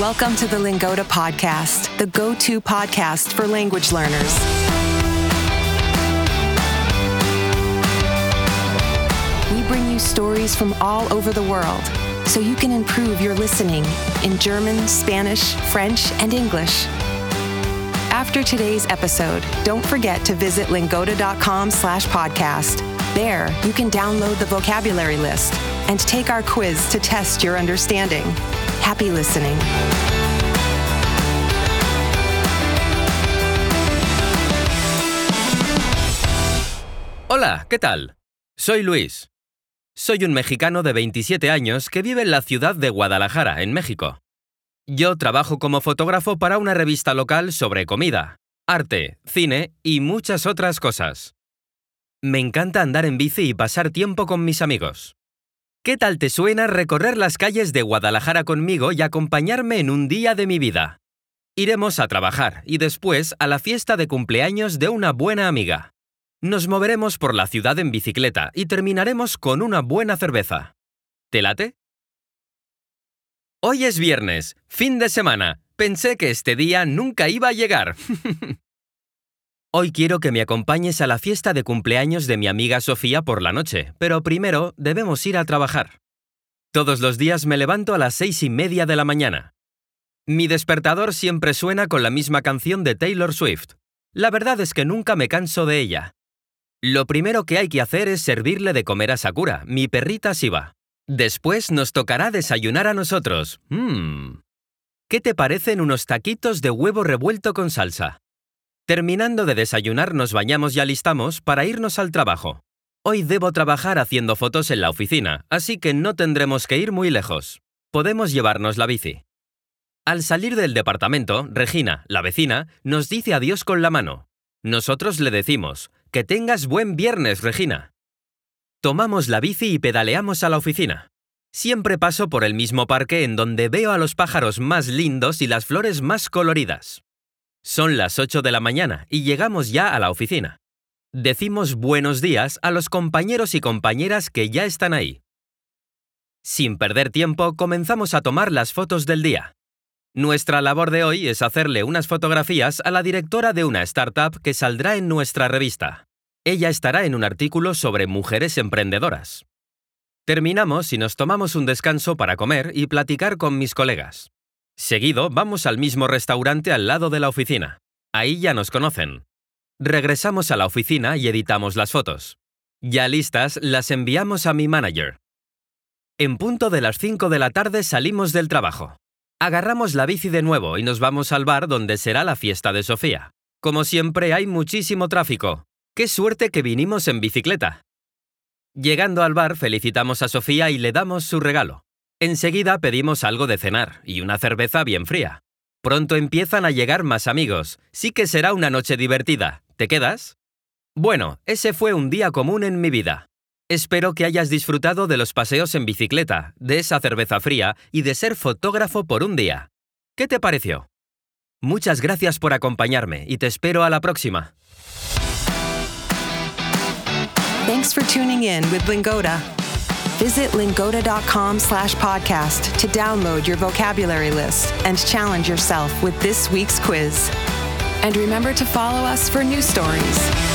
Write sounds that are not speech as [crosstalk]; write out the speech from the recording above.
Welcome to the Lingoda Podcast, the go to podcast for language learners. We bring you stories from all over the world so you can improve your listening in German, Spanish, French, and English. After today's episode, don't forget to visit lingoda.com slash podcast. There, you can download the vocabulary list and take our quiz to test your understanding. Happy listening. Hola, ¿qué tal? Soy Luis. Soy un mexicano de 27 años que vive en la ciudad de Guadalajara, en México. Yo trabajo como fotógrafo para una revista local sobre comida, arte, cine y muchas otras cosas. Me encanta andar en bici y pasar tiempo con mis amigos. ¿Qué tal te suena recorrer las calles de Guadalajara conmigo y acompañarme en un día de mi vida? Iremos a trabajar y después a la fiesta de cumpleaños de una buena amiga. Nos moveremos por la ciudad en bicicleta y terminaremos con una buena cerveza. ¿Te late? Hoy es viernes, fin de semana. Pensé que este día nunca iba a llegar. [laughs] Hoy quiero que me acompañes a la fiesta de cumpleaños de mi amiga Sofía por la noche, pero primero debemos ir a trabajar. Todos los días me levanto a las seis y media de la mañana. Mi despertador siempre suena con la misma canción de Taylor Swift. La verdad es que nunca me canso de ella. Lo primero que hay que hacer es servirle de comer a Sakura, mi perrita Shiba. Después nos tocará desayunar a nosotros. Mmm. ¿Qué te parecen unos taquitos de huevo revuelto con salsa? Terminando de desayunar nos bañamos y alistamos para irnos al trabajo. Hoy debo trabajar haciendo fotos en la oficina, así que no tendremos que ir muy lejos. Podemos llevarnos la bici. Al salir del departamento, Regina, la vecina, nos dice adiós con la mano. Nosotros le decimos, que tengas buen viernes, Regina. Tomamos la bici y pedaleamos a la oficina. Siempre paso por el mismo parque en donde veo a los pájaros más lindos y las flores más coloridas. Son las 8 de la mañana y llegamos ya a la oficina. Decimos buenos días a los compañeros y compañeras que ya están ahí. Sin perder tiempo, comenzamos a tomar las fotos del día. Nuestra labor de hoy es hacerle unas fotografías a la directora de una startup que saldrá en nuestra revista. Ella estará en un artículo sobre mujeres emprendedoras. Terminamos y nos tomamos un descanso para comer y platicar con mis colegas. Seguido, vamos al mismo restaurante al lado de la oficina. Ahí ya nos conocen. Regresamos a la oficina y editamos las fotos. Ya listas, las enviamos a mi manager. En punto de las 5 de la tarde salimos del trabajo. Agarramos la bici de nuevo y nos vamos al bar donde será la fiesta de Sofía. Como siempre hay muchísimo tráfico. ¡Qué suerte que vinimos en bicicleta! Llegando al bar felicitamos a Sofía y le damos su regalo. Enseguida pedimos algo de cenar y una cerveza bien fría. Pronto empiezan a llegar más amigos. Sí que será una noche divertida. ¿Te quedas? Bueno, ese fue un día común en mi vida. Espero que hayas disfrutado de los paseos en bicicleta, de esa cerveza fría y de ser fotógrafo por un día. ¿Qué te pareció? Muchas gracias por acompañarme y te espero a la próxima. Thanks for tuning in with Lingoda. Visit lingoda.com slash podcast to download your vocabulary list and challenge yourself with this week's quiz. And remember to follow us for new stories.